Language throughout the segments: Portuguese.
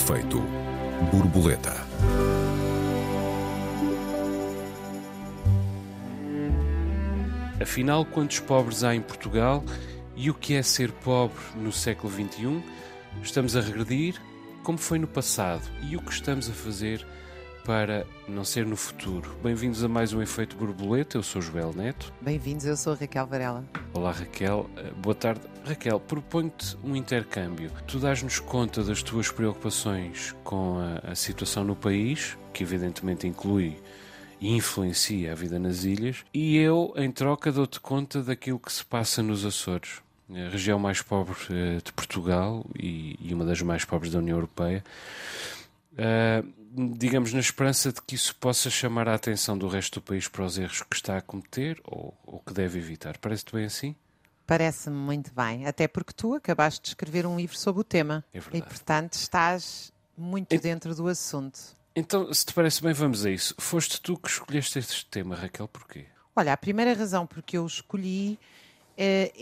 efeito borboleta. Afinal, quantos pobres há em Portugal e o que é ser pobre no século XXI? Estamos a regredir? Como foi no passado? E o que estamos a fazer para não ser no futuro? Bem-vindos a mais um Efeito Borboleta. Eu sou Joel Neto. Bem-vindos, eu sou a Raquel Varela. Olá, Raquel. Eh, boa tarde. Raquel, proponho-te um intercâmbio. Tu dás-nos conta das tuas preocupações com a, a situação no país, que evidentemente inclui e influencia a vida nas ilhas, e eu, em troca, dou-te conta daquilo que se passa nos Açores, a região mais pobre eh, de Portugal e, e uma das mais pobres da União Europeia. Uh, digamos, na esperança de que isso possa chamar a atenção do resto do país para os erros que está a cometer ou, ou que deve evitar. Parece-te bem assim? Parece-me muito bem, até porque tu acabaste de escrever um livro sobre o tema É verdade. e, portanto, estás muito E- dentro do assunto. Então, se te parece bem, vamos a isso. Foste tu que escolheste este tema, Raquel, porquê? Olha, a primeira razão por que eu escolhi eh,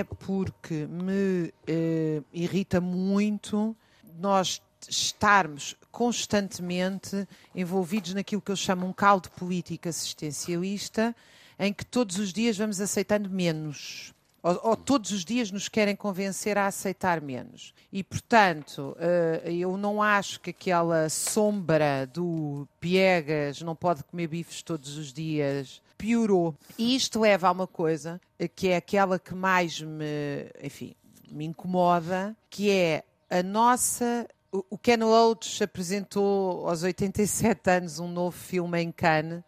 é porque me eh, irrita muito nós estarmos constantemente envolvidos naquilo que eu chamo um caldo político assistencialista, em que todos os dias vamos aceitando menos. Ou, ou todos os dias nos querem convencer a aceitar menos. E, portanto, eh, eu não acho que aquela sombra do Piegas não pode comer bifes todos os dias piorou. E isto leva a uma coisa que é aquela que mais me, enfim, me incomoda, que é a nossa. O Ken Loach apresentou aos 87 anos um novo filme em Cannes,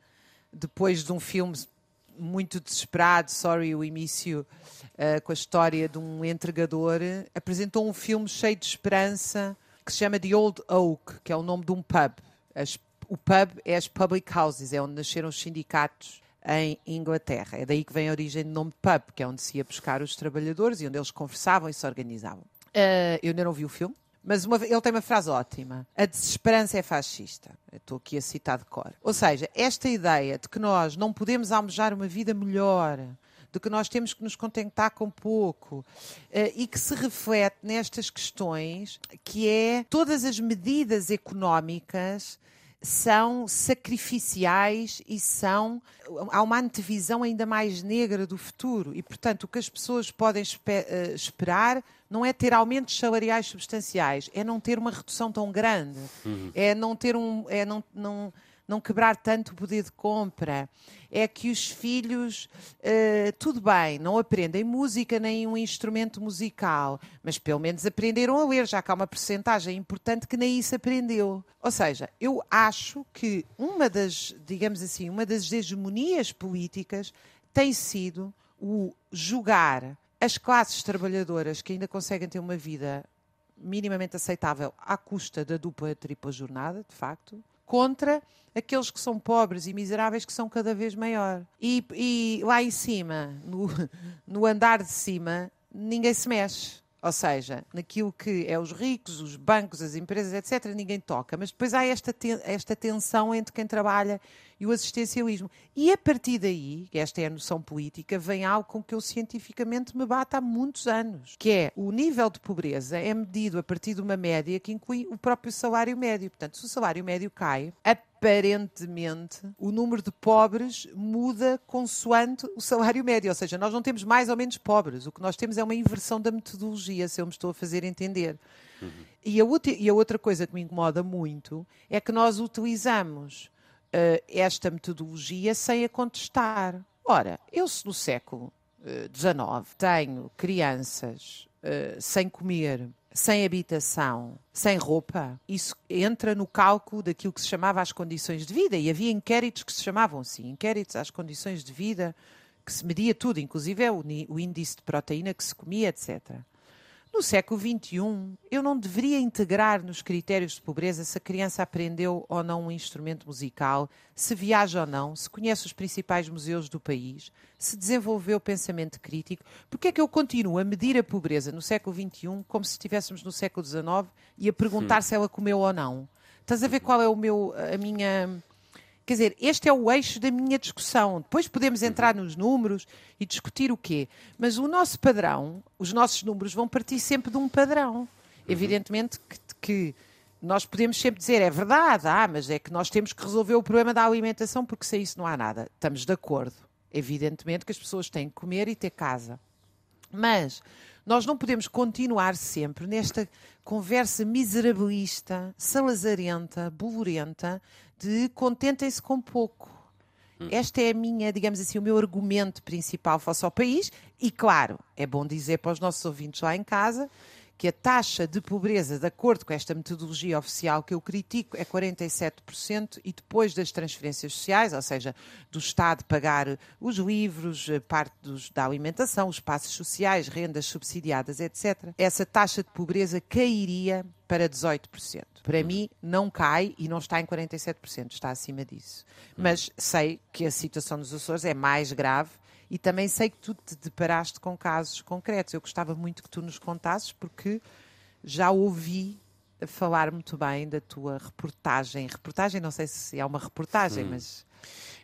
depois de um filme muito desesperado, Sorry, o início, eh, com a história de um entregador, apresentou um filme cheio de esperança que se chama The Old Oak, que é o nome de um pub. As- o pub é as public houses, é onde nasceram os sindicatos em Inglaterra. É daí que vem a origem do nome de pub, que é onde se ia buscar os trabalhadores e onde eles conversavam e se organizavam. Eh, eu ainda não vi o filme, mas uma ele tem uma frase ótima. A desesperança é fascista. Eu Estou aqui a citar de cor. Ou seja, esta ideia de que nós não podemos almejar uma vida melhor, de que nós temos que nos contentar com pouco, eh, e que se reflete nestas questões, que é todas as medidas económicas são sacrificiais e são há uma antevisão ainda mais negra do futuro e portanto o que as pessoas podem espe- eh, esperar não é ter aumentos salariais substanciais é não ter uma redução tão grande é não ter um é não, não não quebrar tanto o poder de compra, é que os filhos, eh, tudo bem, não aprendem música nem um instrumento musical, mas pelo menos aprenderam a ler, já que há uma percentagem importante que nem isso aprendeu. Ou seja, eu acho que uma das, digamos assim, uma das hegemonias políticas tem sido o julgar as classes trabalhadoras que ainda conseguem ter uma vida minimamente aceitável à custa da dupla tripla jornada, de facto, contra aqueles que são pobres e miseráveis que são cada vez maior. E, e lá em cima, no, no andar de cima, ninguém se mexe. Ou seja, naquilo que é os ricos, os bancos, as empresas, etc., ninguém toca. Mas depois há esta, esta tensão entre quem trabalha e o assistencialismo. E a partir daí, esta é a noção política, vem algo com que eu cientificamente me bato há muitos anos, que é o nível de pobreza é medido a partir de uma média que inclui o próprio salário médio. Portanto, se o salário médio cai, aparentemente o número de pobres muda consoante o salário médio. Ou seja, nós não temos mais ou menos pobres. O que nós temos é uma inversão da metodologia, se eu me estou a fazer entender. E, a outra, e a outra coisa que me incomoda muito é que nós utilizamos eh, esta metodologia sem a contestar. Ora, eu se no século XIX tenho crianças eh, sem comer, sem habitação, sem roupa, isso entra no cálculo daquilo que se chamava as condições de vida. E havia inquéritos que se chamavam assim, inquéritos às condições de vida, que se media tudo, inclusive o, ni- o índice de proteína que se comia, etc. No século XXI, eu não deveria integrar nos critérios de pobreza se a criança aprendeu ou não um instrumento musical, se viaja ou não, se conhece os principais museus do país, se desenvolveu pensamento crítico. Porque é que eu continuo a medir a pobreza no século XXI como se estivéssemos no século XIX e a perguntar se ela comeu ou não? Estás a ver qual é o meu, a minha Quer dizer, este é o eixo da minha discussão. Depois podemos entrar nos números e discutir o quê. Mas o nosso padrão, os nossos números vão partir sempre de um padrão. Evidentemente que, que nós podemos sempre dizer, é verdade, ah, mas é que nós temos que resolver o problema da alimentação porque sem isso não há nada. Estamos de acordo. Evidentemente que as pessoas têm que comer e ter casa. Mas nós não podemos continuar sempre nesta conversa miserabilista, salazarenta, bolorenta, de contentem-se com pouco. Hum. Esta é a minha, digamos assim, o meu argumento principal face ao país. E claro, é bom dizer para os nossos ouvintes lá em casa que a taxa de pobreza, de acordo com esta metodologia oficial que eu critico, é 47% e depois das transferências sociais, ou seja, do Estado pagar os livros, parte dos, da alimentação, os passos sociais, rendas subsidiadas, etc., essa taxa de pobreza cairia para 18%. Para mim, não cai e não está em 47%, está acima disso. Mas sei que a situação dos Açores é mais grave e também sei que tu te deparaste com casos concretos. Eu gostava muito que tu nos contasses, porque já ouvi falar muito bem da tua reportagem. Reportagem, não sei se é uma reportagem, hum. mas.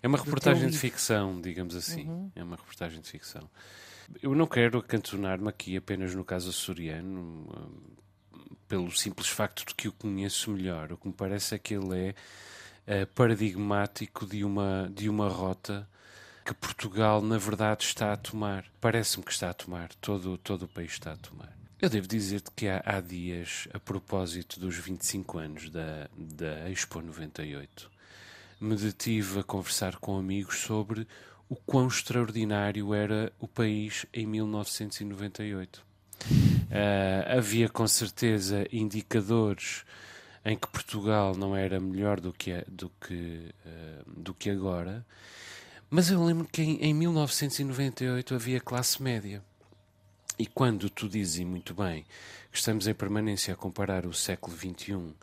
É uma reportagem de ficção, digamos assim. Uhum. É uma reportagem de ficção. Eu não quero acantonar-me aqui apenas no caso açoriano, pelo simples facto de que o conheço melhor. O que me parece é que ele é uh, paradigmático de uma, de uma rota que Portugal, na verdade, está a tomar. Parece-me que está a tomar. Todo, todo o país está a tomar. Eu devo dizer-te que há, há, dias, a propósito dos 25 anos da, da Expo 98, me detive a conversar com amigos sobre o quão extraordinário era o país em 1998. Uh, ah, havia com certeza indicadores em que Portugal não era melhor do que, do que, uh, do que agora, mas eu lembro que em, em 1998 havia classe média. E quando tu dizes muito bem que estamos em permanência a comparar o século XXI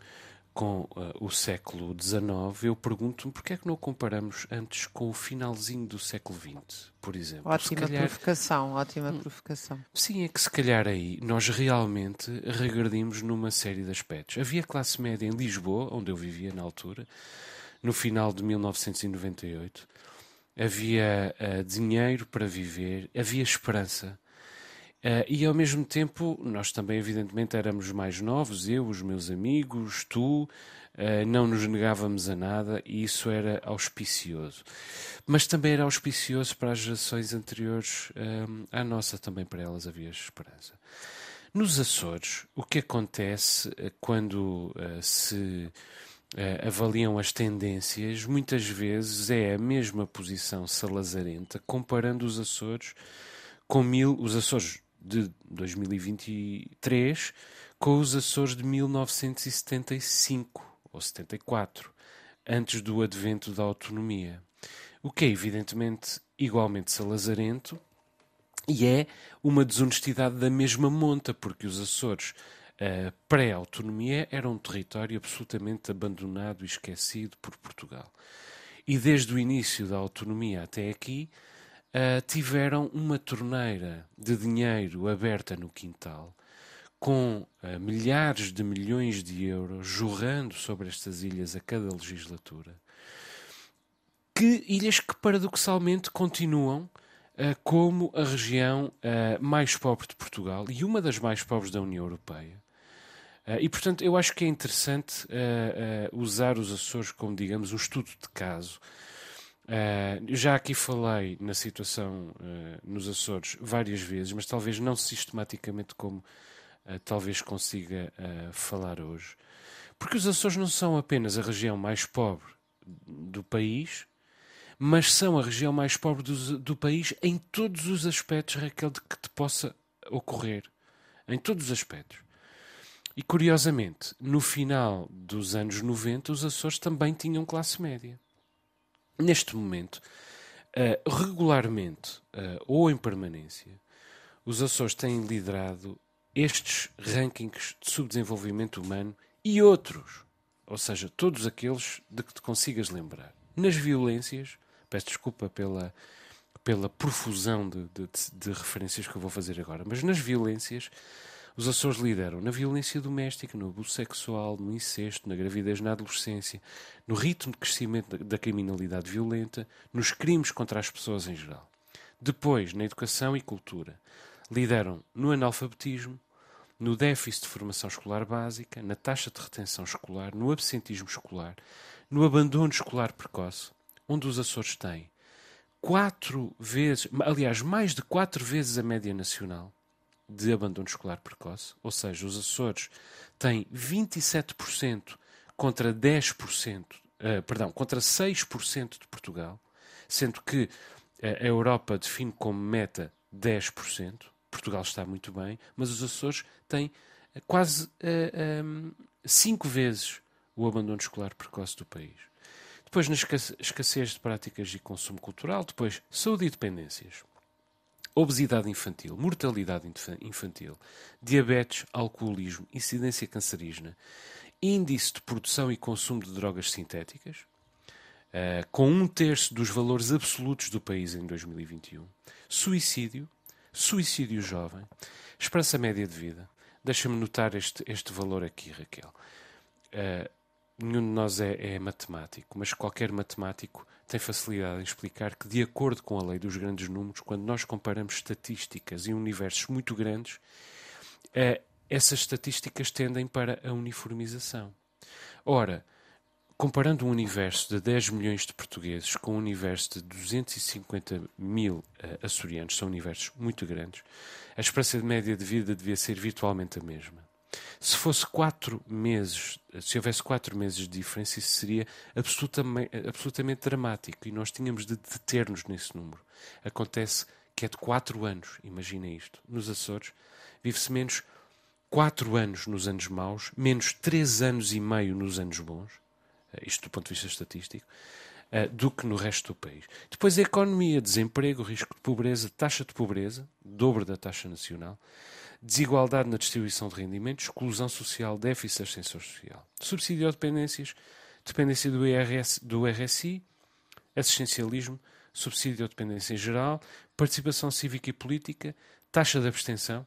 com uh, o século XIX, eu pergunto-me porquê é que não comparamos antes com o finalzinho do século XX, por exemplo. Ótima calhar... provocação, ótima provocação. Sim, é que se calhar aí nós realmente regredimos numa série de aspectos. Havia classe média em Lisboa, onde eu vivia na altura, no final de 1998, havia uh, dinheiro para viver, havia esperança. Uh, e ao mesmo tempo, nós também, evidentemente, éramos mais novos, eu, os meus amigos, tu, uh, não nos negávamos a nada e isso era auspicioso. Mas também era auspicioso para as gerações anteriores à nossa, também para elas havia esperança. Nos Açores, o que acontece quando se uh, avaliam as tendências, muitas vezes é a mesma posição salazarenta, comparando os Açores com mil, os Açores de 2023 com os Açores de 1975 ou 74, antes do advento da autonomia. O que é evidentemente igualmente salazarento e é uma desonestidade da mesma monta, porque os Açores a pré-autonomia era um território absolutamente abandonado e esquecido por Portugal. E desde o início da autonomia até aqui, uh, tiveram uma torneira de dinheiro aberta no quintal, com uh, milhares de milhões de euros jorrando sobre estas ilhas a cada legislatura. Que ilhas que paradoxalmente continuam uh, como a região mais pobre de Portugal e uma das mais pobres da União Europeia e, portanto, eu acho que é interessante uh, uh, usar os Açores como, digamos, um estudo de caso. já aqui falei na situação nos Açores várias vezes, mas talvez não sistematicamente como talvez consiga falar hoje. Porque os Açores não são apenas a região mais pobre do país, mas são a região mais pobre do, do país em todos os aspectos, Raquel, de que te possa ocorrer. Em todos os aspectos. E curiosamente, no final dos anos 90, os Açores também tinham classe média. Neste momento, uh, regularmente uh, ou em permanência, os Açores têm liderado estes rankings de subdesenvolvimento humano e outros, ou seja, todos aqueles de que te consigas lembrar. Nas violências, peço desculpa pela, pela profusão de, de, de referências que eu vou fazer agora, mas nas violências os Açores lideram na violência doméstica, no abuso sexual, no incesto, na gravidez na adolescência, no ritmo de crescimento da criminalidade violenta, nos crimes contra as pessoas em geral. Depois, na educação e cultura, lideram no analfabetismo, no déficit de formação escolar básica, na taxa de retenção escolar, no absentismo escolar, no abandono escolar precoce, onde os Açores têm quatro vezes, aliás, mais de quatro vezes a média nacional de abandono escolar precoce, ou seja, os Açores têm 27% contra 10%, uh, eh, perdão, contra 6% de Portugal, sendo que uh, a Europa define como meta 10%. Portugal está muito bem, mas os Açores têm uh, quase uh, um, cinco vezes o abandono escolar precoce do país. Depois, na escassez de práticas de consumo cultural, depois, saúde e dependências obesidade infantil, mortalidade infantil, diabetes, alcoolismo, incidência cancerígena, índice de produção e consumo de drogas sintéticas, uh, com um terço dos valores absolutos do país em 2021, suicídio, suicídio jovem, esperança média de vida. Deixa-me notar este, este valor aqui, Raquel. Uh, nenhum de nós é, é matemático, mas qualquer matemático tem facilidade em explicar que, de acordo com a lei dos grandes números, quando nós comparamos estatísticas em universos muito grandes, eh, essas estatísticas tendem para a uniformização. Ora, comparando um universo de 10 milhões de portugueses com um universo de 250 mil uh, açorianos, são universos muito grandes, a esperança de média de vida devia ser virtualmente a mesma. Se fosse quatro meses, se houvesse quatro meses de diferença, isso seria absolutamente, absolutamente dramático e nós tínhamos de deter-nos nesse número. Acontece que é de quatro anos, imagina isto. Nos Açores, vive-se menos quatro anos nos anos maus, menos três anos e meio nos anos bons, eh, isto do ponto de vista estatístico, eh, do que no resto do país. Depois a economia, desemprego, risco de pobreza, taxa de pobreza, dobro da taxa nacional desigualdade na distribuição de rendimentos, exclusão social, déficit de ascensão social, subsídio ou dependências, dependência do, IRS, do RSI, assistencialismo, subsídio ou dependência em geral, participação cívica e política, taxa de abstenção,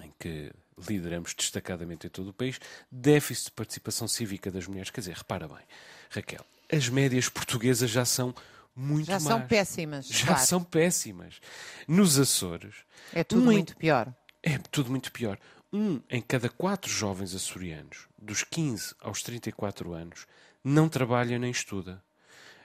em que lideramos destacadamente em todo o país, déficit de participação cívica das mulheres. Quer dizer, repara bem, Raquel, as médias portuguesas já são muito já más. são péssimas. Já claro. são péssimas. Nos Açores. É tudo um muito pior. É tudo muito pior. Um em cada quatro jovens açorianos, dos 15 aos 34 anos, não trabalha nem estuda.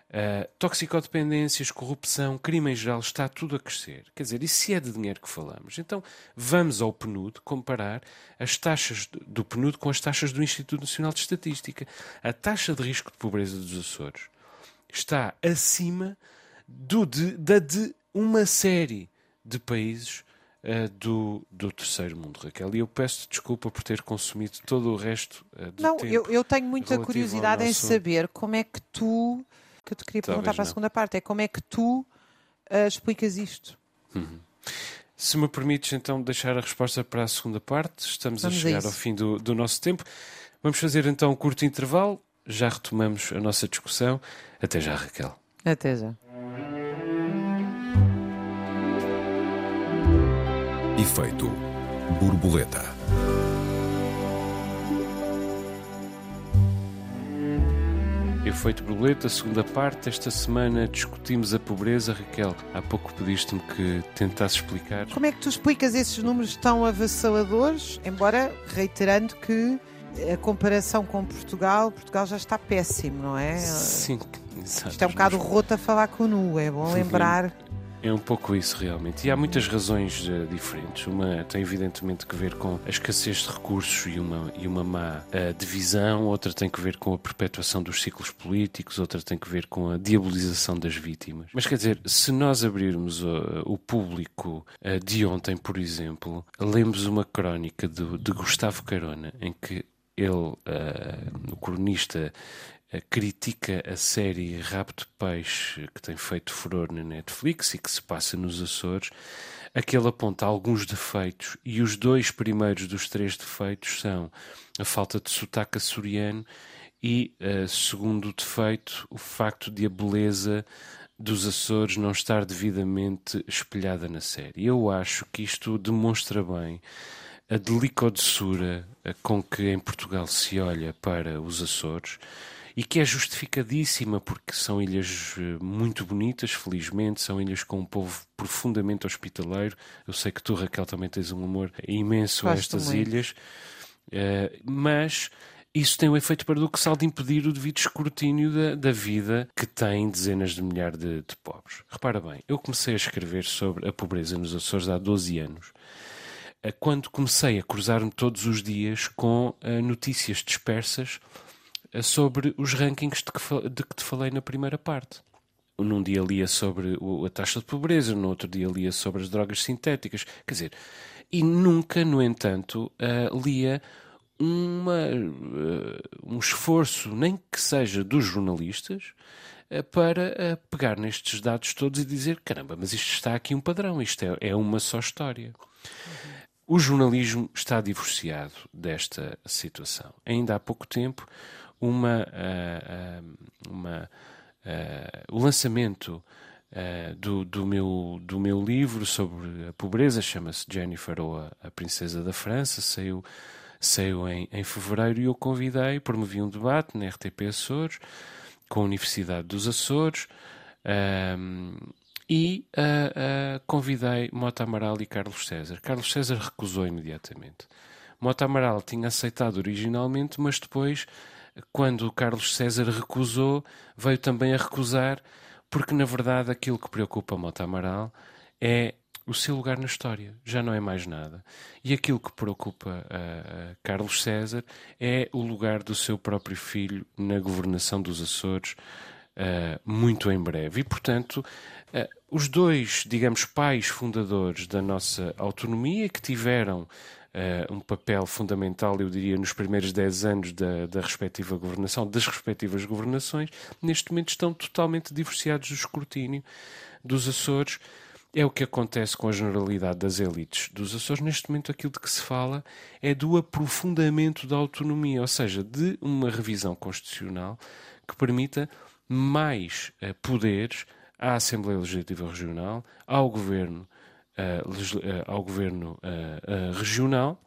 Uh, toxicodependências, corrupção, crime em geral, está tudo a crescer. Quer dizer, e se é de dinheiro que falamos? Então vamos ao PNUD comparar as taxas do PNUD com as taxas do Instituto Nacional de Estatística. A taxa de risco de pobreza dos Açores está acima do de, da de uma série de países uh, do, do terceiro mundo, Raquel. E eu peço desculpa por ter consumido todo o resto uh, do não, tempo. Não, eu, eu tenho muita curiosidade nosso... em saber como é que tu, que eu te queria perguntar Talvez para a segunda parte, é como é que tu uh, explicas isto? Uhum. Se me permites então deixar a resposta para a segunda parte, estamos Vamos a chegar a ao fim do, do nosso tempo. Vamos fazer então um curto intervalo, já retomamos a nossa discussão. Até já, Raquel. Até já. Efeito borboleta. Efeito borboleta, segunda parte. Esta semana discutimos a pobreza. Raquel, há pouco pediste-me que tentasse explicar. Como é que tu explicas esses números tão avassaladores? Embora reiterando que a comparação com Portugal, Portugal já está péssimo, não é? Sim, exato. Isto é um bocado roto a falar com o nu, é bom lembrar. É um pouco isso realmente. E há muitas razões uh, diferentes. Uma tem evidentemente que ver com a escassez de recursos e uma, e uma má uh, divisão, outra tem que ver com a perpetuação dos ciclos políticos, outra tem que ver com a diabolização das vítimas. Mas quer dizer, se nós abrirmos uh, o público de ontem, por exemplo, lemos uma crónica do, de Gustavo Carona em que ele, o cronista critica a série Rapto de Peixe que tem feito furor na Netflix e que se passa nos Açores, aquele aponta alguns defeitos e os dois primeiros dos três defeitos são a falta de sotaque açoriano e, uh, segundo defeito, o facto de a beleza dos Açores não estar devidamente espelhada na série. Eu acho que isto demonstra bem a delicodoçura com que em Portugal se olha para os Açores e que é justificadíssima porque são ilhas eh, muito bonitas, felizmente, são ilhas com um povo profundamente hospitaleiro. Eu sei que tu, Raquel, também tens um amor imenso Gosto a estas muito. ilhas, uh, mas isso tem o um efeito paradoxal de impedir o devido escrutínio da, da vida que tem dezenas de milhares de, de, pobres. Repara bem, eu comecei a escrever sobre a pobreza nos Açores há 12 anos, eh, quando comecei a cruzar-me todos os dias com uh, notícias dispersas sobre os rankings de que, de que te falei na primeira parte num dia lia sobre a taxa de pobreza, no outro dia lia sobre as drogas sintéticas. Quer dizer, e nunca, no entanto, uh, lia uma, uh, um esforço, nem que seja dos jornalistas, uh, para pegar nestes dados todos e dizer: caramba, mas isto está aqui um padrão, isto é, é uma só história. Uhum. O jornalismo está divorciado desta situação. Ainda há pouco tempo, uma, uma, o lançamento Uh, do, do, meu, do meu livro sobre a pobreza, chama-se Jennifer ou a, a, Princesa da França, saiu saiu em, em fevereiro e eu convidei, promovi um debate na RTP Açores, com a Universidade dos Açores, e uh, uh, convidei Mota Amaral e Carlos César. Carlos César recusou imediatamente. Mota Amaral tinha aceitado originalmente, mas depois, quando Carlos César recusou, veio também a recusar, porque na verdade aquilo que preocupa Mota Amaral é o seu lugar na história, já não é mais nada. E aquilo que preocupa Carlos César é o lugar do seu próprio filho na governação dos Açores, uh, muito em breve. E, portanto, uh, os dois, digamos, pais fundadores da nossa autonomia, que tiveram Uh, um papel fundamental, eu diria, nos primeiros 10 anos da, da respectiva governação, das respectivas governações, neste momento estão totalmente divorciados do escrutínio dos Açores é o que acontece com a generalidade das elites dos Açores. Neste momento, aquilo de que se fala é do aprofundamento da autonomia, ou seja, de uma revisão constitucional que permita mais uh, poderes à Assembleia Legislativa Regional, ao Governo, ao governo Regional,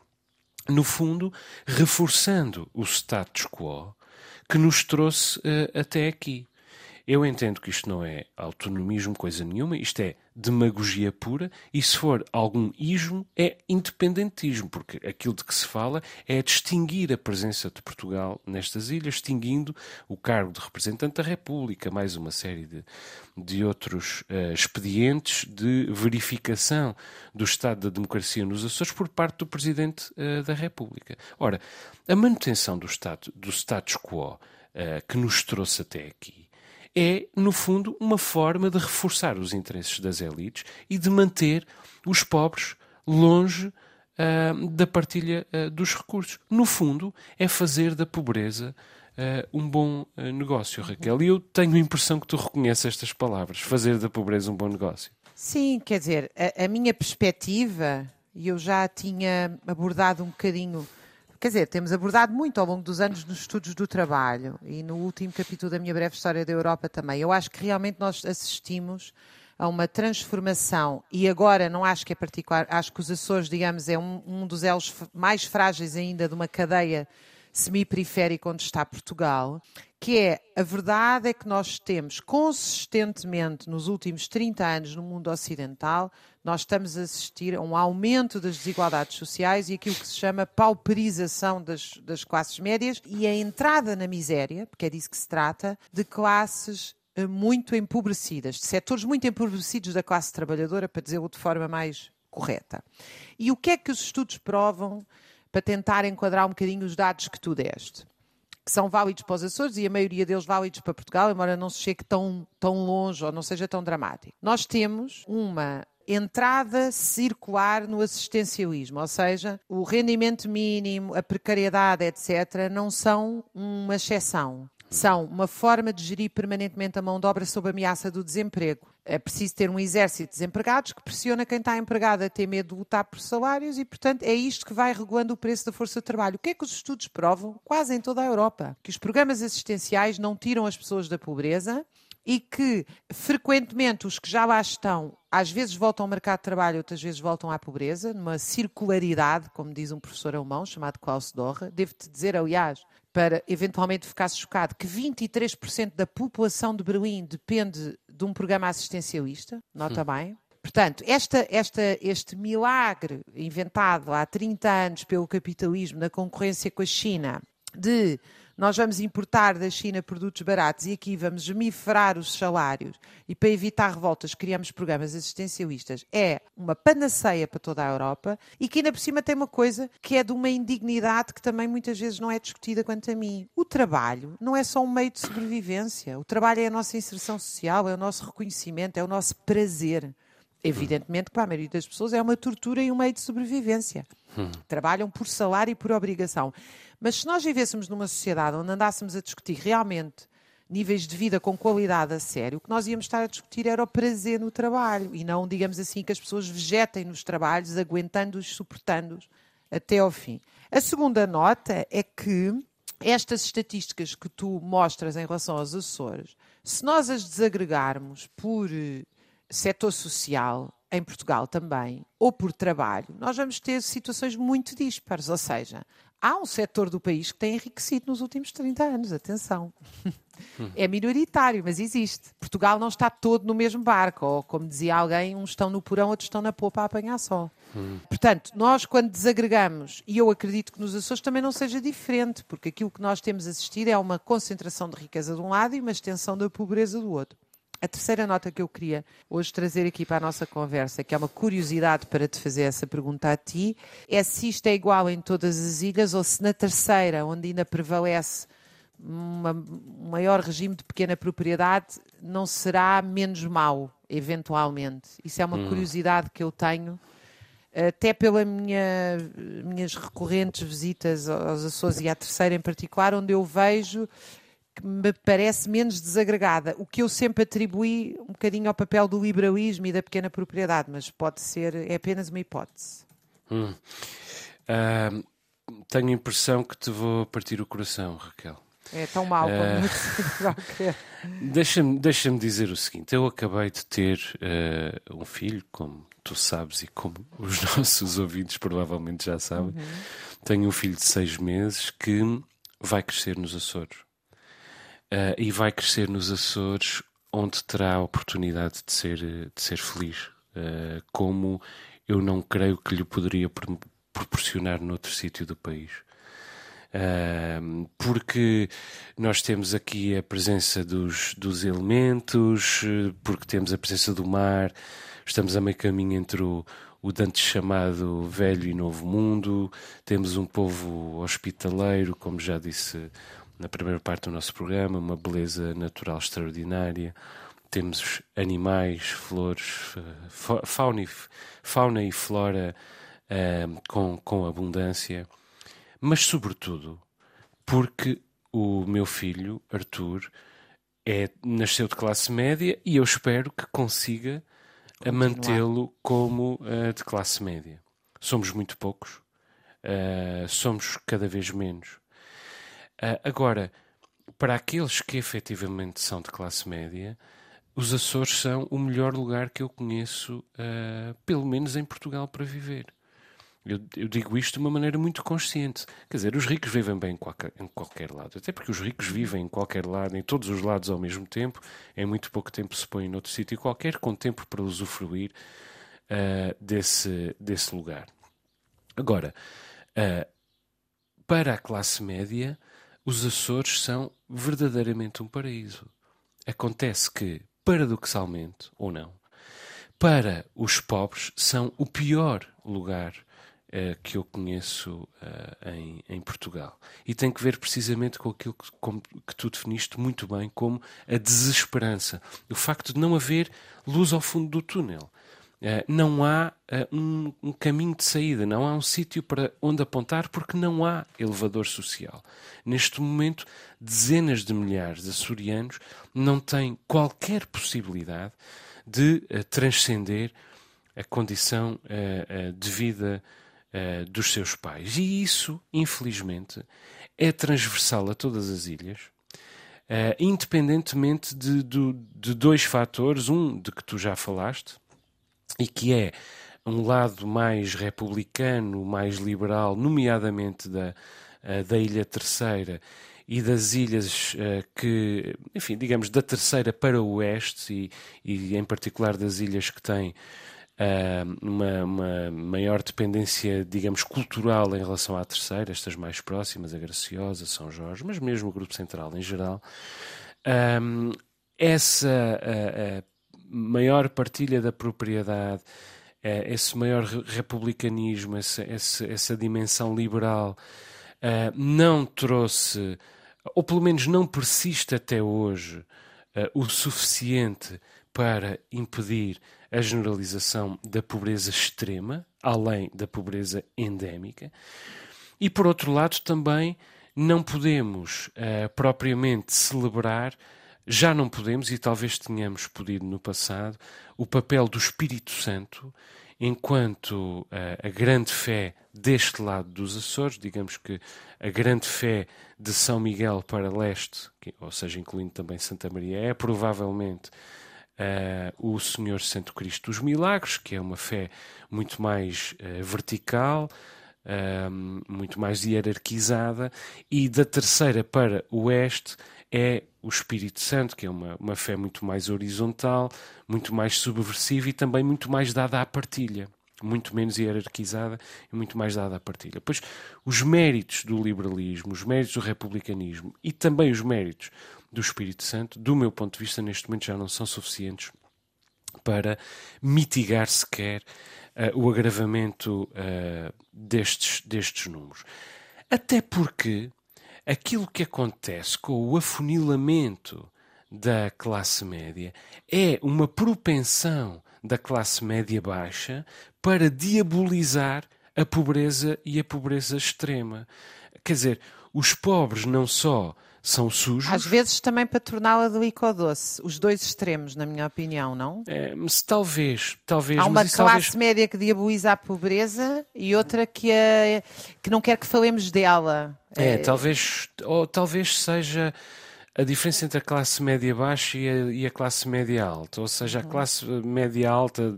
no fundo, reforçando o status quo que nos trouxe até aqui. Eu entendo que isto não é autonomismo, coisa nenhuma, isto é demagogia pura, e se for algum ismo, é independentismo, porque aquilo de que se fala é distinguir a presença de Portugal nestas ilhas, distinguindo o cargo de representante da República, mais uma série de, de outros uh, expedientes de verificação do estado da democracia nos Açores por parte do Presidente uh, da República. Ora, a manutenção do, estado, do status quo uh, que nos trouxe até aqui é, no fundo, uma forma de reforçar os interesses das elites e de manter os pobres longe uh, da partilha uh, dos recursos. No fundo, é fazer da pobreza uh, um bom negócio, Raquel. E eu tenho a impressão que tu reconheces estas palavras: fazer da pobreza um bom negócio. Sim, quer dizer, a, a minha perspectiva, e eu já tinha abordado um bocadinho Quer dizer, temos abordado muito ao longo dos anos nos estudos do trabalho e no último capítulo da minha breve história da Europa também. Eu acho que realmente nós assistimos a uma transformação e agora não acho que é particular, acho que os Açores, digamos, é um, um dos elos mais frágeis ainda de uma cadeia semi-periférica onde está Portugal, que é a verdade é que nós temos consistentemente nos últimos 30 anos no mundo ocidental nós estamos a assistir a um aumento das desigualdades sociais e aquilo que se chama pauperização das, das classes médias e a entrada na miséria, porque é disso que se trata, de classes eh, muito empobrecidas, de setores muito empobrecidos da classe trabalhadora, para dizê-lo de forma mais correta. E o que é que os estudos provam para tentar enquadrar um bocadinho os dados que tu deste? que são válidos para os Açores e a maioria deles válidos para Portugal, embora não se chegue tão, tão longe ou não seja tão dramático. Nós temos uma entrada circular no assistencialismo, ou seja, o rendimento mínimo, a precariedade, etc., não são uma exceção. São uma forma de gerir permanentemente a mão de obra sob a ameaça do desemprego. É preciso ter um exército de desempregados que pressiona quem está empregado a ter medo de lutar por salários e, portanto, é isto que vai regulando o preço da força de trabalho. O que é que os estudos provam? Quase em toda a Europa. Que os programas assistenciais não tiram as pessoas da pobreza, e que frequentemente os que já lá estão, às vezes voltam ao mercado de trabalho, outras vezes voltam à pobreza, numa circularidade, como diz um professor alemão chamado Klaus Dorra. Devo-te dizer, aliás, para eventualmente ficar chocado, que 23% da população de Berlim depende de um programa assistencialista, nota hum. bem. Portanto, esta, esta, este milagre inventado há 30 anos pelo capitalismo na concorrência com a China de nós vamos importar da China produtos baratos e aqui vamos esmifrar os salários e para evitar revoltas criamos programas assistencialistas, é uma panaceia para toda a Europa e que ainda por cima tem uma coisa que é de uma indignidade que também muitas vezes não é discutida quanto a mim. O trabalho não é só um meio de sobrevivência. O trabalho é a nossa inserção social, é o nosso reconhecimento, é o nosso prazer. Evidentemente que para a maioria das pessoas é uma tortura e um meio de sobrevivência. Hum. Trabalham por salário e por obrigação. Mas se nós vivêssemos numa sociedade onde andássemos a discutir realmente níveis de vida com qualidade a sério, o que nós íamos estar a discutir era o prazer no trabalho e não, digamos assim, que as pessoas vegetem nos trabalhos, aguentando-os, suportando-os até ao fim. A segunda nota é que estas estatísticas que tu mostras em relação aos Açores, se nós as desagregarmos por eh, setor social, em Portugal também, ou por trabalho, nós vamos ter situações muito dispares. Ou seja, há um setor do país que tem enriquecido nos últimos 30 anos, atenção. É minoritário, mas existe. Portugal não está todo no mesmo barco, ou como dizia alguém, uns estão no porão, outros estão na popa a apanhar sol. Portanto, nós quando desagregamos, e eu acredito que nos Açores também não seja diferente, porque aquilo que nós temos assistido é uma concentração de riqueza de um lado e uma extensão da pobreza do outro. A terceira nota que eu queria hoje trazer aqui para a nossa conversa, que é uma curiosidade para te fazer essa pergunta a ti, é se isto é igual em todas as ilhas ou se na terceira, onde ainda prevalece uma, um maior regime de pequena propriedade, não será menos mau, eventualmente. Isso é uma hum. curiosidade que eu tenho até pelas minha, minhas recorrentes visitas aos Açores e à terceira em particular, onde eu vejo que me parece menos desagregada, o que eu sempre atribuí um bocadinho ao papel do liberalismo e da pequena propriedade, mas pode ser, é apenas uma hipótese. Hum. Uh, tenho a impressão que te vou partir o coração, Raquel. É tão mau uh, como Deixa-me deixa dizer o seguinte: eu acabei de ter uh, um filho, como tu sabes e como os nossos ouvintes provavelmente já sabem. Uhum. Tenho um filho de seis meses que vai crescer nos Açores uh, e vai crescer nos Açores, onde terá a oportunidade de ser, de ser feliz, uh, como eu não creio que lhe poderia proporcionar noutro sítio do país. Uh, porque nós temos aqui a presença dos, dos elementos, porque temos a presença do mar, estamos a meio caminho entre o, o Dante chamado Velho e Novo Mundo, temos um povo hospitaleiro, como já disse na primeira parte do nosso programa, uma beleza natural extraordinária. Temos animais, flores, eh, fauna e, fauna e flora uh, com, com abundância, mas, sobretudo, porque o meu filho, Arthur, é, nasceu de classe média e eu espero que consiga mantê-lo como uh, de classe média. Somos muito poucos, uh, somos cada vez menos. Uh, agora, para aqueles que efetivamente são de classe média, os Açores são o melhor lugar que eu conheço, uh, pelo menos em Portugal, para viver. Eu, eu, digo isto de uma maneira muito consciente. Quer dizer, os ricos vivem bem em qualquer, em qualquer, lado. Até porque os ricos vivem em qualquer lado, em todos os lados ao mesmo tempo. Em muito pouco tempo se põem noutro sítio qualquer, com tempo para usufruir uh, desse, desse lugar. Agora, uh, para a classe média, os Açores são verdadeiramente um paraíso. Acontece que, paradoxalmente ou não, para os pobres são o pior lugar uh, que eu conheço uh, em, em, Portugal. E tem que ver precisamente com aquilo que, com, que tu definiste muito bem como a desesperança. O facto de não haver luz ao fundo do túnel. Uh, não há uh, um, um, caminho de saída, não há um sítio para onde apontar, porque não há elevador social. Neste momento, dezenas de milhares de açorianos não têm qualquer possibilidade de uh, transcender a condição de vida dos seus pais. E isso, infelizmente, é transversal a todas as ilhas. independentemente de, de, de dois fatores, um de que tu já falaste, e que é um lado mais republicano, mais liberal, nomeadamente da, uh, da Ilha Terceira e das ilhas uh, que, enfim, digamos, da Terceira para o Oeste e, e em particular das ilhas que têm uh, uma, uma, maior dependência, digamos, cultural em relação à Terceira, estas mais próximas, a Graciosa, São Jorge, mas mesmo o Grupo Central em geral. Essa maior partilha da propriedade, eh, esse maior republicanismo, essa, essa, essa dimensão liberal, uh, não trouxe, ou pelo menos não persiste até hoje, uh, o suficiente para impedir a generalização da pobreza extrema, além da pobreza endémica. E por outro lado, também não podemos propriamente celebrar já não podemos, e talvez tenhamos podido no passado, o papel do Espírito Santo enquanto a, eh, a grande fé deste lado dos Açores, digamos que a grande fé de São Miguel para leste, que, ou seja, incluindo também Santa Maria, é provavelmente uh, o Senhor Santo Cristo dos Milagres, que é uma fé muito mais uh, vertical, uh, muito mais hierarquizada, e da terceira para o oeste é o Espírito Santo, que é uma, uma fé muito mais horizontal, muito mais subversiva e também muito mais dada à partilha. Muito menos hierarquizada e muito mais dada à partilha. Pois os méritos do liberalismo, os méritos do republicanismo e também os méritos do Espírito Santo, do meu ponto de vista, neste momento já não são suficientes para mitigar sequer uh, o agravamento uh, destes, destes números. Até porque aquilo que acontece com o afunilamento da classe média é uma propensão da classe média baixa para diabolizar a pobreza e a pobreza extrema. Quer dizer, os pobres não só são sujos. Às vezes também para torná-la doce, os dois extremos, na minha opinião, não? É, mas talvez, talvez. Há uma classe talvez... média que diaboliza a pobreza e outra que, é, que não quer que falemos dela. É, é, talvez, ou talvez seja a diferença entre a classe média baixa e a, e a classe média alta, ou seja, a uhum. classe média alta,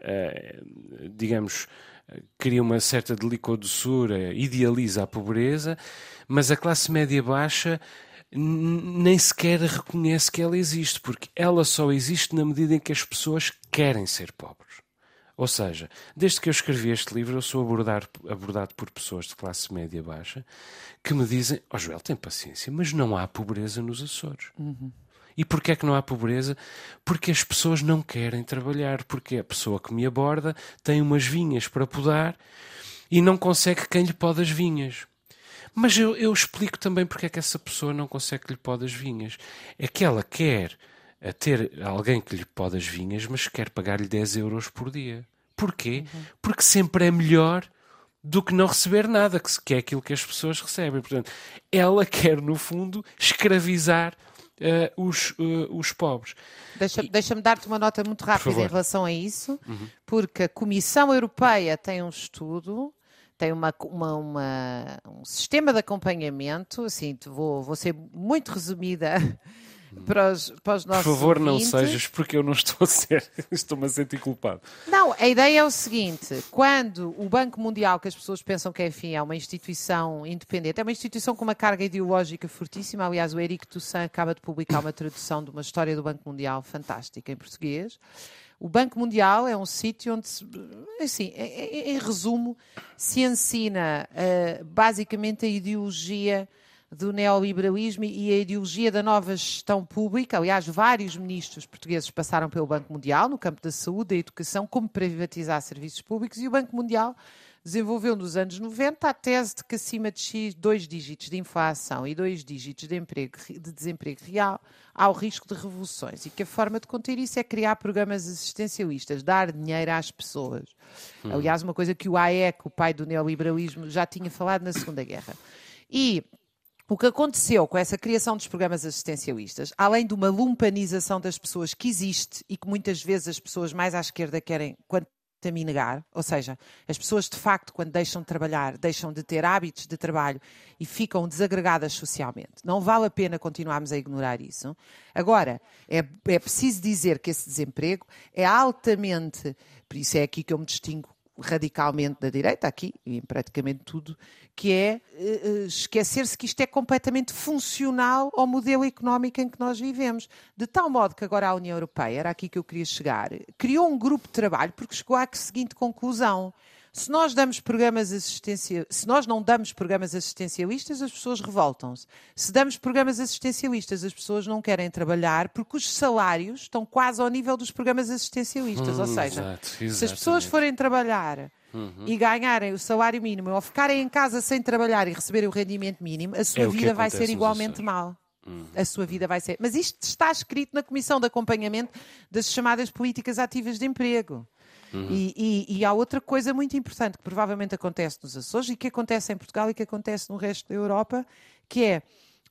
eh, digamos, cria uma certa delicodoçura, idealiza a pobreza, mas a classe média baixa nem sequer reconhece que ela existe, porque ela só existe na medida em que as pessoas querem ser pobres. Ou seja, desde que eu escrevi este livro, eu sou abordado, abordado por pessoas de classe média baixa que me dizem: Ó oh, Joel, tem paciência, mas não há pobreza nos Açores. Uhum. E porquê é que não há pobreza? Porque as pessoas não querem trabalhar, porque a pessoa que me aborda tem umas vinhas para podar e não consegue quem lhe pode as vinhas. Mas eu, eu explico também porque é que essa pessoa não consegue que lhe pode as vinhas. É que ela quer a ter alguém que lhe pode as vinhas, mas quer pagar-lhe 10 euros por dia. Porquê? Uhum. Porque sempre é melhor do que não receber nada, que é aquilo que as pessoas recebem. Portanto, ela quer, no fundo, escravizar uh, os, uh, os pobres. Deixa-me deixa dar-te uma nota muito rápida em relação a isso, uhum. porque a Comissão Europeia tem um estudo tem uma, uma, uma, um sistema de acompanhamento, assim, vou, vou ser muito resumida para os, para os nossos Por favor, ouvintes. não sejas, porque eu não estou a ser, estou-me a sentir culpado. Não, a ideia é o seguinte: quando o Banco Mundial, que as pessoas pensam que enfim, é uma instituição independente, é uma instituição com uma carga ideológica fortíssima. Aliás, o Eric Toussaint acaba de publicar uma tradução de uma história do Banco Mundial fantástica em português. O Banco Mundial é um sítio onde, assim, em, em resumo, se ensina uh, basicamente a ideologia do neoliberalismo e a ideologia da nova gestão pública. Aliás, vários ministros portugueses passaram pelo Banco Mundial no campo da saúde, da educação, como privatizar serviços públicos, e o Banco Mundial desenvolveu nos anos 90 a tese de que acima de X, dois dígitos de inflação e dois dígitos de, emprego, de desemprego real, há o risco de revoluções e que a forma de conter isso é criar programas assistencialistas, dar dinheiro às pessoas. Hum. Aliás, uma coisa que o Hayek, o pai do neoliberalismo, já tinha falado na Segunda Guerra. E o que aconteceu com essa criação dos programas assistencialistas, além de uma lumpanização das pessoas que existe e que muitas vezes as pessoas mais à esquerda querem, negar, ou seja, as pessoas de facto, quando deixam de trabalhar, deixam de ter hábitos de trabalho e ficam desagregadas socialmente. Não vale a pena continuarmos a ignorar isso. Agora, é, é preciso dizer que esse desemprego é altamente, por isso é aqui que eu me distingo radicalmente da direita, aqui, em praticamente tudo, que é uh, esquecer-se que isto é completamente funcional ao modelo económico em que nós vivemos. De tal modo que agora a União Europeia, era aqui que eu queria chegar, criou um grupo de trabalho porque chegou à seguinte conclusão. Se nós damos programas assistência, se nós não damos programas assistencialistas, as pessoas revoltam-se. Se damos programas assistencialistas, as pessoas não querem trabalhar porque os salários estão quase ao nível dos programas assistencialistas. Hum, Ou seja, exato, se as pessoas forem trabalhar Uhum. e ganharem o salário mínimo ou ficarem em casa sem trabalhar e receberem o rendimento mínimo, a sua é vida vai ser igualmente mal. Uhum. A sua vida vai ser. Mas isto está escrito na Comissão de Acompanhamento das chamadas políticas ativas de emprego. Uhum. E, e, e, há outra coisa muito importante que provavelmente acontece nos Açores e que acontece em Portugal e que acontece no resto da Europa, que é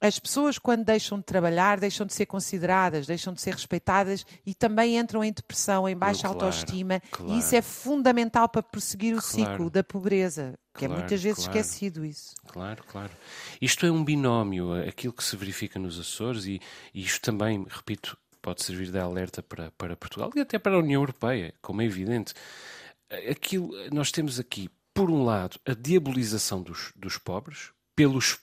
as pessoas, quando deixam de trabalhar, deixam de ser consideradas, deixam de ser respeitadas e também entram em depressão, em baixa claro, autoestima. Claro. E isso é fundamental para prosseguir o claro. ciclo da pobreza, que é muitas vezes esquecido isso. Claro, claro. Isto é um binómio, aquilo que se verifica nos Açores, e, e isto também, repito, pode servir de alerta para, para Portugal e até para a União Europeia, como é evidente. Aquilo, nós temos aqui, por um lado, a diabolização dos, dos pobres, pelos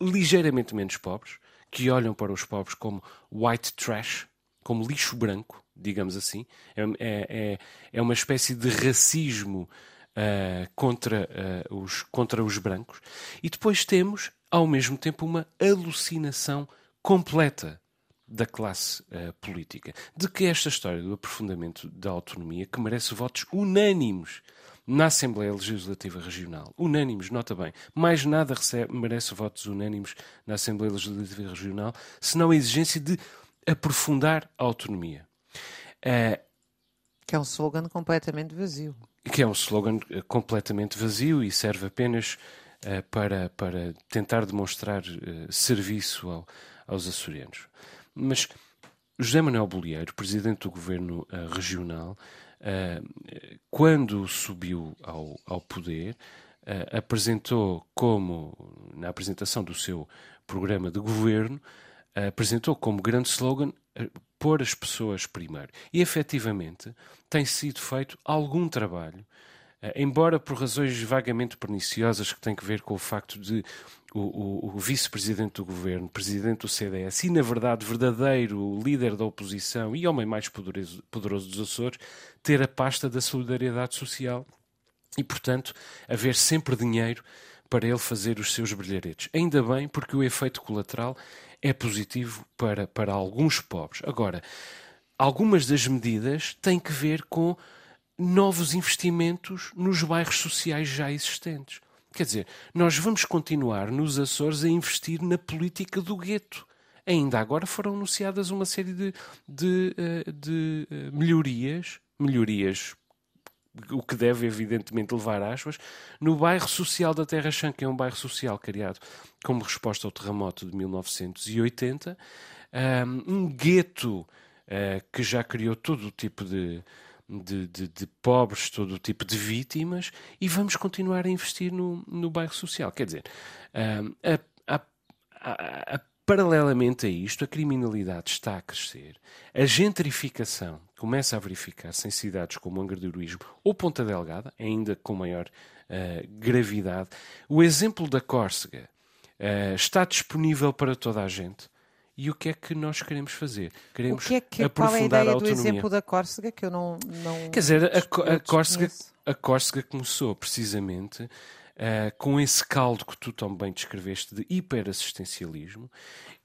ligeiramente menos pobres, que olham para os pobres como white trash, como lixo branco, digamos assim. É, é, é, é uma espécie de racismo uh, contra, uh, os, contra os brancos. E depois temos, ao mesmo tempo, uma alucinação completa da classe uh, política. De que esta história do aprofundamento da autonomia, que merece votos unânimes na Assembleia Legislativa Regional, unânimes, nota bem, mais nada recebe, merece votos unânimes na Assembleia Legislativa Regional, senão a exigência de aprofundar a autonomia. Uh, que é um slogan completamente vazio. Que é um slogan eh, completamente vazio e serve apenas uh, para, para tentar demonstrar serviço ao, aos açorianos. Mas José Manuel Bolieiro, presidente do governo uh, regional, uh, quando subiu ao, ao poder, uh, apresentou como, na apresentação do seu programa de governo, apresentou como grande slogan pôr as pessoas primeiro. E efetivamente tem sido feito algum trabalho embora por razões vagamente perniciosas que têm que ver com o facto de o, o, o vice-presidente do governo, presidente do CDS e, na verdade, verdadeiro líder da oposição e homem mais poderoso, poderoso dos Açores, ter a pasta da solidariedade social e, portanto, haver sempre dinheiro para ele fazer os seus brilharetes. Ainda bem, porque o efeito colateral é positivo para, para alguns pobres. Agora, algumas das medidas têm que ver com novos investimentos nos bairros sociais já existentes. Quer dizer, nós vamos continuar nos Açores a investir na política do gueto. Ainda agora foram anunciadas uma série de, de, eh, de, eh, melhorias, melhorias o que deve evidentemente levar aspas, no bairro social da Terra Chã, que é um bairro social criado como resposta ao terremoto de 1980, um gueto uh, que já criou todo o tipo de, de, de, de, pobres, todo o tipo de vítimas, e vamos continuar a investir no, no bairro social. Quer dizer, a, a, a, paralelamente a isto, a criminalidade está a crescer, a gentrificação começa a verificar-se em cidades como Angra do Heroísmo ou Ponta Delgada, ainda com maior uh, gravidade. O exemplo da Córcega uh, está disponível para toda a gente e o que é que nós queremos fazer? Queremos o que é que, aprofundar qual é a a autonomia. do exemplo da Córcega que eu não, não Quer dizer, a, a, Córcega, a Córcega começou precisamente uh, com esse caldo que tu tão bem descreveste de hiperassistencialismo,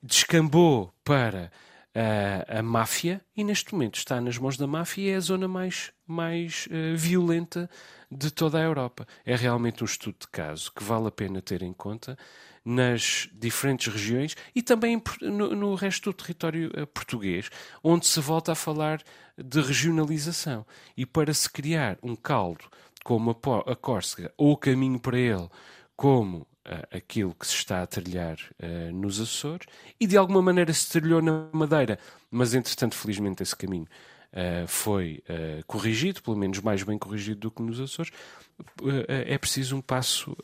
descambou para uh, a máfia e neste momento está nas mãos da máfia e é a zona mais, mais uh, violenta de toda a Europa. É realmente um estudo de caso que vale a pena ter em conta nas diferentes regiões e também no, no resto do território uh, português, onde se volta a falar de regionalização. E para se criar um caldo como a, a Córcega ou o caminho para ele, como uh, aquilo que se está a trilhar uh, nos Açores, e de alguma maneira se trilhou na Madeira, mas entretanto, felizmente, esse caminho foi uh, corrigido, pelo menos mais bem corrigido do que nos Açores, é preciso um passo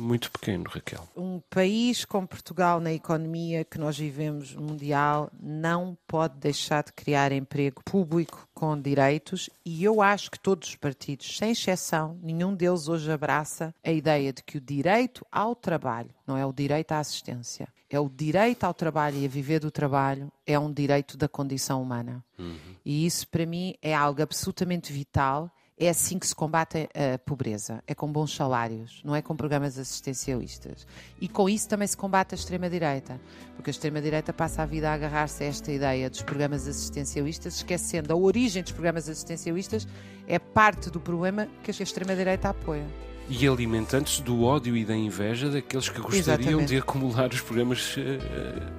muito pequeno, Raquel. Um país como Portugal, na economia que nós vivemos mundial, não pode deixar de criar emprego público com direitos e eu acho que todos os partidos, sem exceção, nenhum deles hoje abraça a ideia de que o direito ao trabalho não é o direito à assistência é o direito ao trabalho e a viver do trabalho, é um direito da condição humana. Uhum. E isso, para mim, é algo absolutamente vital. É assim que se combate a pobreza, é com bons salários, não é com programas assistencialistas. E com isso também se combate a extrema-direita, porque a extrema-direita passa a vida a agarrar-se a esta ideia dos programas assistencialistas, esquecendo a origem dos programas assistencialistas é parte do problema que a extrema-direita apoia e alimentando-se do ódio e da inveja daqueles que gostariam Exatamente. de acumular os programas uh,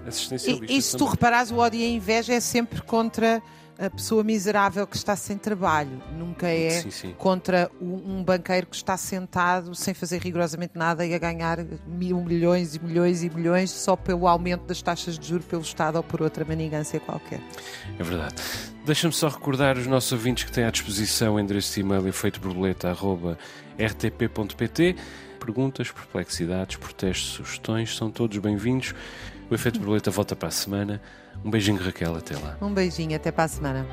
assistencialistas. E, e se tu reparares, o ódio e a inveja é sempre contra a pessoa miserável que está sem trabalho, nunca é sim, sim. contra um banqueiro que está sentado sem fazer rigorosamente nada e a ganhar mil milhões e milhões e milhões só pelo aumento das taxas de juros pelo Estado ou por outra manigância qualquer. É verdade. Deixa-me só recordar os nossos ouvintes que têm à disposição o endereço de e-mail efeitoborboleta.rtp.pt. Perguntas, perplexidades, protestos, sugestões são todos bem-vindos. O Efeito Borboleta volta para a semana. Um beijinho, Raquel. Até lá. Um beijinho. Até para a semana.